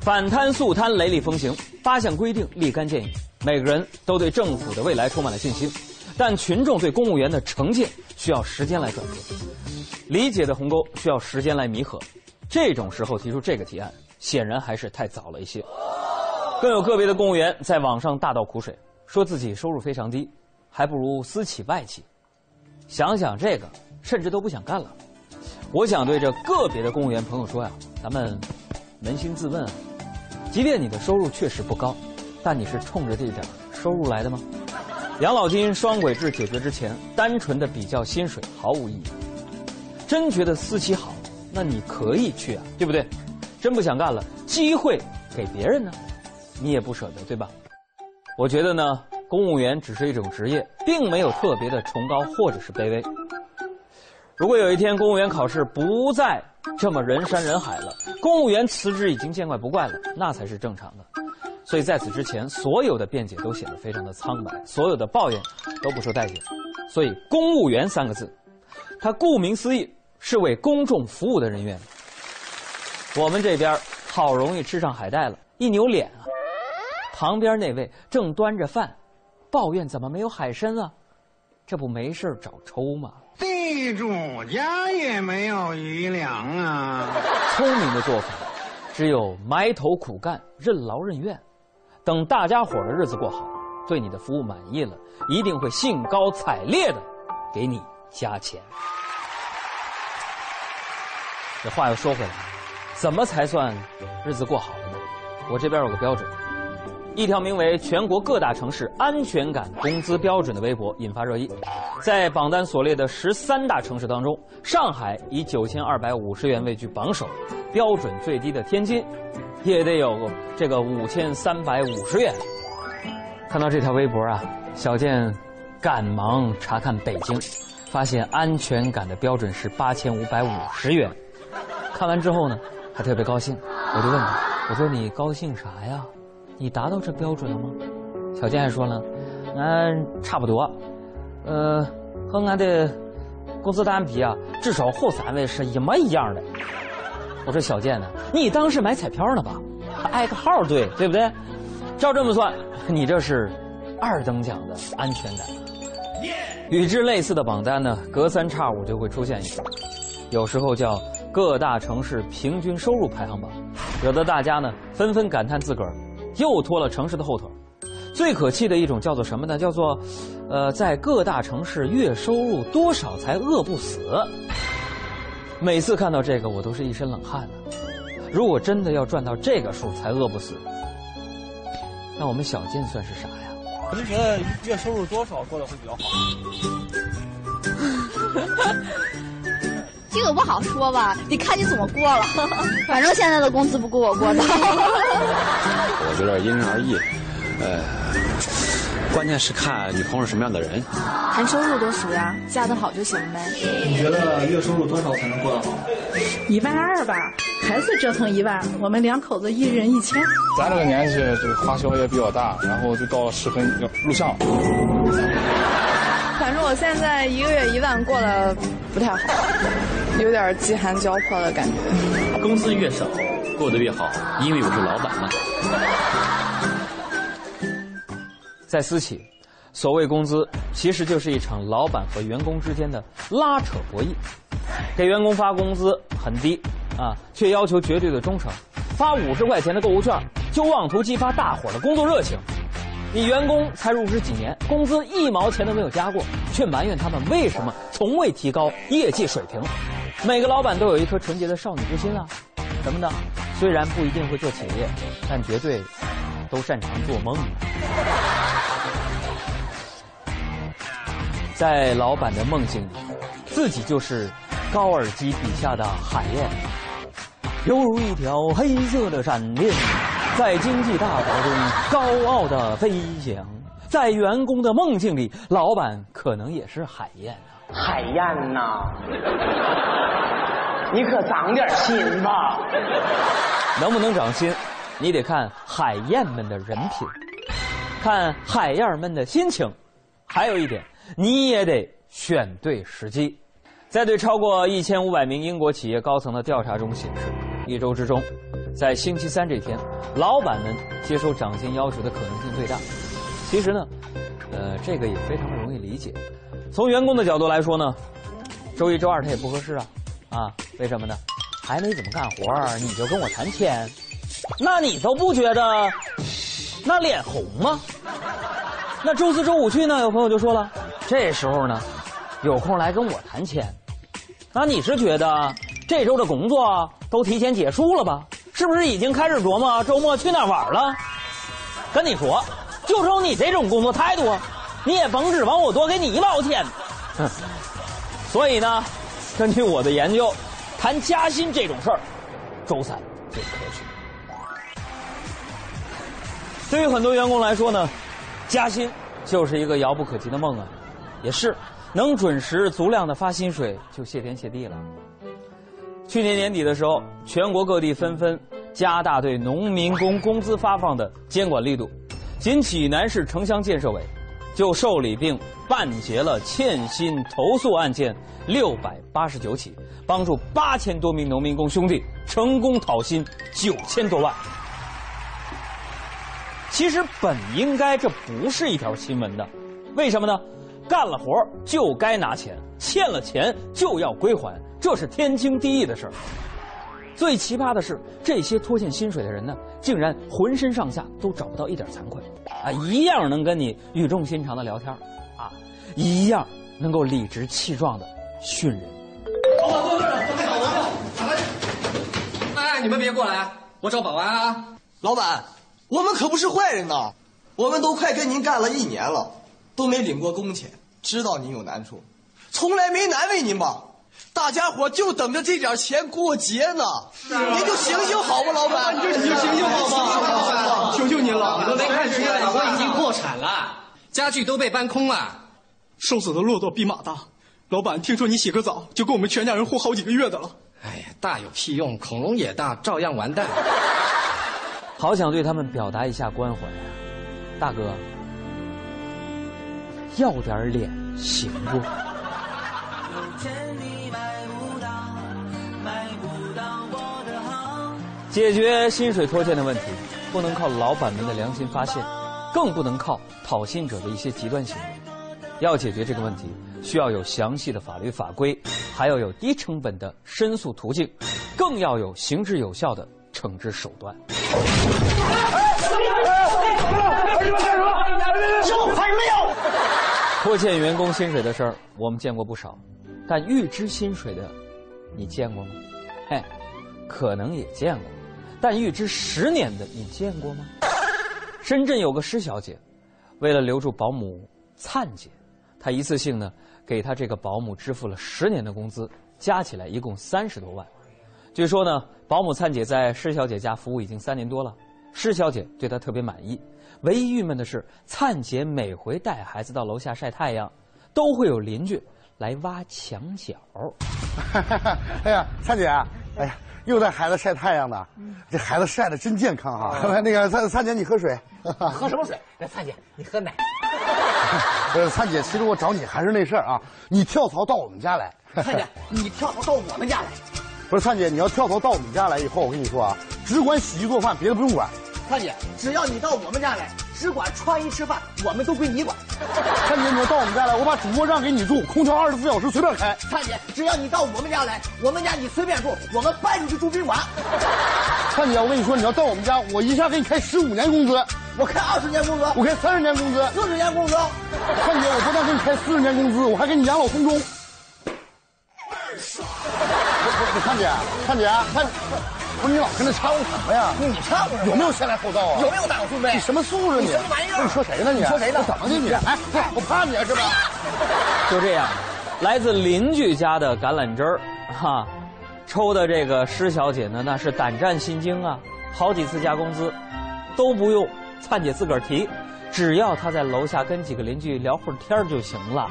[SPEAKER 4] 反贪肃贪雷厉风行，八项规定立竿见影，每个人都对政府的未来充满了信心，但群众对公务员的成见需要时间来转变，理解的鸿沟需要时间来弥合。这种时候提出这个提案，显然还是太早了一些。更有个别的公务员在网上大倒苦水。说自己收入非常低，还不如私企外企。想想这个，甚至都不想干了。我想对这个别的公务员朋友说呀，咱们扪心自问啊，即便你的收入确实不高，但你是冲着这点收入来的吗？养老金双轨制解决之前，单纯的比较薪水毫无意义。真觉得私企好，那你可以去啊，对不对？真不想干了，机会给别人呢，你也不舍得，对吧？我觉得呢，公务员只是一种职业，并没有特别的崇高或者是卑微。如果有一天公务员考试不再这么人山人海了，公务员辞职已经见怪不怪了，那才是正常的。所以在此之前，所有的辩解都显得非常的苍白，所有的抱怨都不受待见。所以“公务员”三个字，它顾名思义是为公众服务的人员。我们这边好容易吃上海带了，一扭脸啊！旁边那位正端着饭，抱怨怎么没有海参啊？这不没事找抽吗？
[SPEAKER 33] 地主家也没有余粮啊！
[SPEAKER 4] 聪明的做法，只有埋头苦干、任劳任怨，等大家伙的日子过好，对你的服务满意了，一定会兴高采烈的给你加钱。这话又说回来，怎么才算日子过好了呢？我这边有个标准。一条名为“全国各大城市安全感工资标准”的微博引发热议。在榜单所列的十三大城市当中，上海以九千二百五十元位居榜首，标准最低的天津也得有这个五千三百五十元。看到这条微博啊，小健赶忙查看北京，发现安全感的标准是八千五百五十元。看完之后呢，还特别高兴，我就问他，我说你高兴啥呀？你达到这标准了吗？小健还说了，俺差不多，呃，和俺的工资单比啊，至少后三位是一模一样的。我说小健呢，你当是买彩票呢吧？挨个号对，对不对？照这么算，你这是二等奖的安全感。与之类似的榜单呢，隔三差五就会出现一个，有时候叫各大城市平均收入排行榜，惹得大家呢纷纷感叹自个儿又拖了城市的后腿。最可气的一种叫做什么呢？叫做，呃，在各大城市月收入多少才饿不死？每次看到这个，我都是一身冷汗呢。如果真的要赚到这个数才饿不死，那我们小健算是啥呀？
[SPEAKER 34] 我就觉得月收入多少过得会比较好。
[SPEAKER 35] 这个不好说吧，得看你怎么过了。[LAUGHS] 反正现在的工资不够我过的。[LAUGHS]
[SPEAKER 36] 我觉得因人而异，呃，关键是看女朋友什么样的人。
[SPEAKER 35] 谈收入多俗呀，嫁得好就行呗。
[SPEAKER 34] 你觉得月收入多少才能过得好？
[SPEAKER 37] 一万二吧，孩子折腾一万，我们两口子一人一千。
[SPEAKER 38] 咱这个年纪，这个花销也比较大，然后就到适婚要录像。
[SPEAKER 39] 反正我现在一个月一万过得不太好，有点饥寒交迫的感觉。
[SPEAKER 36] 工资越少，过得越好，因为我是老板嘛。
[SPEAKER 4] 在私企，所谓工资，其实就是一场老板和员工之间的拉扯博弈。给员工发工资很低，啊，却要求绝对的忠诚，发五十块钱的购物券，就妄图激发大伙的工作热情。你员工才入职几年，工资一毛钱都没有加过，却埋怨他们为什么从未提高业绩水平。每个老板都有一颗纯洁的少女之心啊，什么呢？虽然不一定会做企业，但绝对都擅长做梦。在老板的梦境里，自己就是高尔基笔下的海燕，犹如一条黑色的闪电，在经济大潮中高傲的飞翔。在员工的梦境里，老板可能也是海燕啊。
[SPEAKER 20] 海燕呐，[LAUGHS] 你可长点心吧。
[SPEAKER 4] 能不能长心，你得看海燕们的人品，看海燕们的心情，还有一点，你也得选对时机。在对超过一千五百名英国企业高层的调查中显示，一周之中，在星期三这天，老板们接受涨薪要求的可能性最大。其实呢，呃，这个也非常容易理解。从员工的角度来说呢，周一周二他也不合适啊，啊，为什么呢？还没怎么干活你就跟我谈钱，那你都不觉得那脸红吗？那周四周五去呢？有朋友就说了，这时候呢，有空来跟我谈钱，那你是觉得这周的工作都提前结束了吧？是不是已经开始琢磨周末去哪玩了？跟你说，就冲你这种工作态度，你也甭指望我多给你一毛钱。哼，所以呢，根据我的研究，谈加薪这种事儿，周三最科学。对于很多员工来说呢，加薪就是一个遥不可及的梦啊，也是能准时足量的发薪水就谢天谢地了。去年年底的时候，全国各地纷纷加大对农民工工资发放的监管力度，仅济南市城乡建设委就受理并办结了欠薪投诉案件六百八十九起，帮助八千多名农民工兄弟成功讨薪九千多万。其实本应该这不是一条新闻的，为什么呢？干了活就该拿钱，欠了钱就要归还，这是天经地义的事儿。最奇葩的是，这些拖欠薪水的人呢，竟然浑身上下都找不到一点惭愧，啊，一样能跟你语重心长的聊天，啊，一样能够理直气壮的训人。
[SPEAKER 40] 老板，坐这儿，准备好了。哎，你们别过来，我找保安啊。
[SPEAKER 19] 老板，
[SPEAKER 27] 我们可不是坏人呐，我们都快跟您干了一年了，都没领过工钱，知道您有难处，从来没难为您吧？大家伙就等着这点钱过节呢，您就行行好吧，老板，你就行行好吧，求求您了，
[SPEAKER 20] 你都没看出来，我已经破产了，家具都被搬空了，
[SPEAKER 27] 瘦死的骆驼比马大。老板，听说你洗个澡就够我们全家人活好几个月的了。
[SPEAKER 20] 哎呀，大有屁用，恐龙也大，照样完蛋。
[SPEAKER 4] 好想对他们表达一下关怀呀，大哥，要点脸行不？解决薪水拖欠的问题，不能靠老板们的良心发现，更不能靠讨薪者的一些极端行为。要解决这个问题，需要有详细的法律法规，还要有低成本的申诉途径，更要有行之有效的惩治手段。拖欠员工薪水的事儿，我们见过不少，但预支薪水的，你见过吗？嘿，可能也见过，但预支十年的，你见过吗？[LAUGHS] 深圳有个施小姐，为了留住保姆灿姐，她一次性呢给她这个保姆支付了十年的工资，加起来一共三十多万。据说呢，保姆灿姐在施小姐家服务已经三年多了，施小姐对她特别满意。唯一郁闷的是，灿姐每回带孩子到楼下晒太阳，都会有邻居来挖墙角。[LAUGHS]
[SPEAKER 6] 哎呀，灿姐，哎呀，又带孩子晒太阳呢，这孩子晒的真健康啊！[LAUGHS] 那个灿灿姐，你喝水。[LAUGHS]
[SPEAKER 20] 喝什么水？那灿姐，你喝奶。[LAUGHS]
[SPEAKER 6] 呃，灿姐，其实我找你还是那事儿啊，你跳槽到我们家来。
[SPEAKER 20] 灿姐，你跳槽到我们家来。
[SPEAKER 6] 不是灿姐，你要跳槽到我们家来以后，我跟你说啊，只管洗衣做饭，别的不用管。
[SPEAKER 20] 灿姐，只要你到我们家来，只管穿衣吃饭，我们都归你管。
[SPEAKER 6] 灿姐，你要到我们家来，我把主卧让给你住，空调二十四小时随便开。
[SPEAKER 20] 灿姐，只要你到我们家来，我们家你随便住，我们搬出去住宾馆。
[SPEAKER 6] 灿姐，我跟你说，你要到我们家，我一下给你开十五年工资，
[SPEAKER 20] 我开二十年工资，
[SPEAKER 6] 我开三十年工资，
[SPEAKER 20] 四十年工资。
[SPEAKER 6] 灿姐，我不但给你开四十年工资，我还给你养老送终。灿姐，灿姐，灿。不是你老跟他掺和什么呀？
[SPEAKER 20] 你掺和
[SPEAKER 6] 有没有先来后到啊？
[SPEAKER 20] 有没有大有顺位？
[SPEAKER 6] 你什么素质？
[SPEAKER 20] 你什么玩意儿？
[SPEAKER 6] 你说谁呢？你
[SPEAKER 20] 说谁呢？
[SPEAKER 6] 怎么的你？哎，我怕你啊，是吧？[LAUGHS]
[SPEAKER 4] 就这样，来自邻居家的橄榄枝儿，哈，抽的这个施小姐呢，那是胆战心惊啊！好几次加工资，都不用灿姐自个儿提，只要她在楼下跟几个邻居聊会儿天就行了。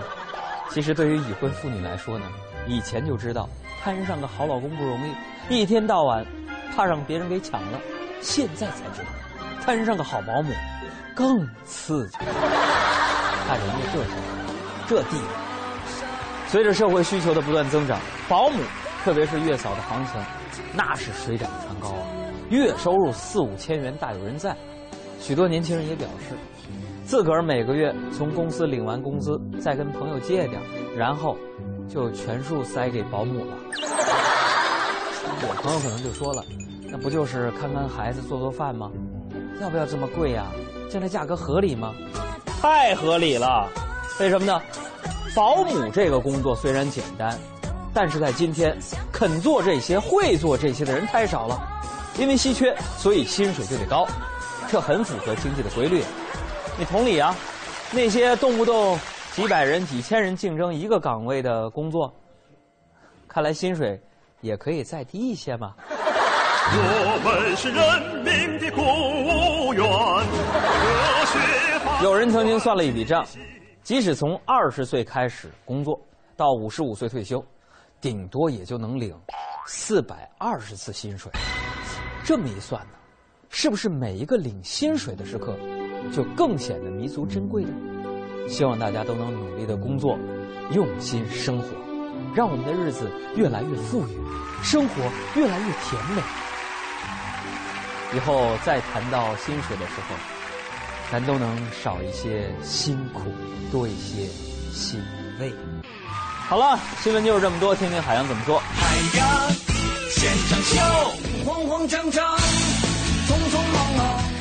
[SPEAKER 4] [LAUGHS] 其实对于已婚妇女来说呢，以前就知道摊上个好老公不容易。一天到晚，怕让别人给抢了，现在才知道，摊上个好保姆，更刺激。看人家这事这地位。随着社会需求的不断增长，保姆，特别是月嫂的行情，那是水涨船高啊！月收入四五千元大有人在。许多年轻人也表示，自个儿每个月从公司领完工资，再跟朋友借点，然后就全数塞给保姆了。[LAUGHS] 我朋友可能就说了，那不就是看看孩子、做做饭吗？要不要这么贵呀？这样的价格合理吗？太合理了！为什么呢？保姆这个工作虽然简单，但是在今天，肯做这些、会做这些的人太少了，因为稀缺，所以薪水就得高，这很符合经济的规律。你同理啊，那些动不动几百人、几千人竞争一个岗位的工作，看来薪水。也可以再低一些嘛。
[SPEAKER 12] 我们是人民的公务员。
[SPEAKER 4] 有人曾经算了一笔账，即使从二十岁开始工作到五十五岁退休，顶多也就能领四百二十次薪水。这么一算呢，是不是每一个领薪水的时刻，就更显得弥足珍贵呢？希望大家都能努力的工作，用心生活。让我们的日子越来越富裕，生活越来越甜美。以后再谈到薪水的时候，咱都能少一些辛苦，多一些欣慰。好了，新闻就是这么多，听听海洋怎么说。
[SPEAKER 12] 海洋现场秀，慌慌张张，匆匆忙忙。